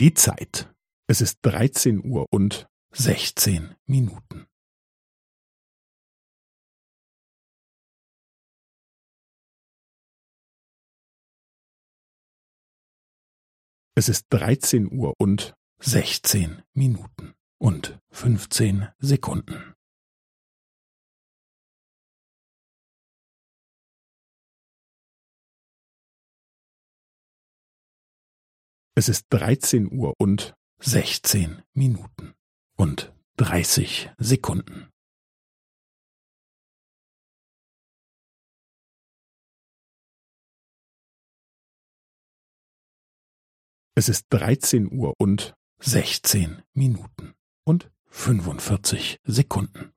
Die Zeit. Es ist dreizehn Uhr und sechzehn Minuten. Es ist dreizehn Uhr und sechzehn Minuten und fünfzehn Sekunden. Es ist dreizehn Uhr und sechzehn Minuten und dreißig Sekunden. Es ist dreizehn Uhr und sechzehn Minuten und fünfundvierzig Sekunden.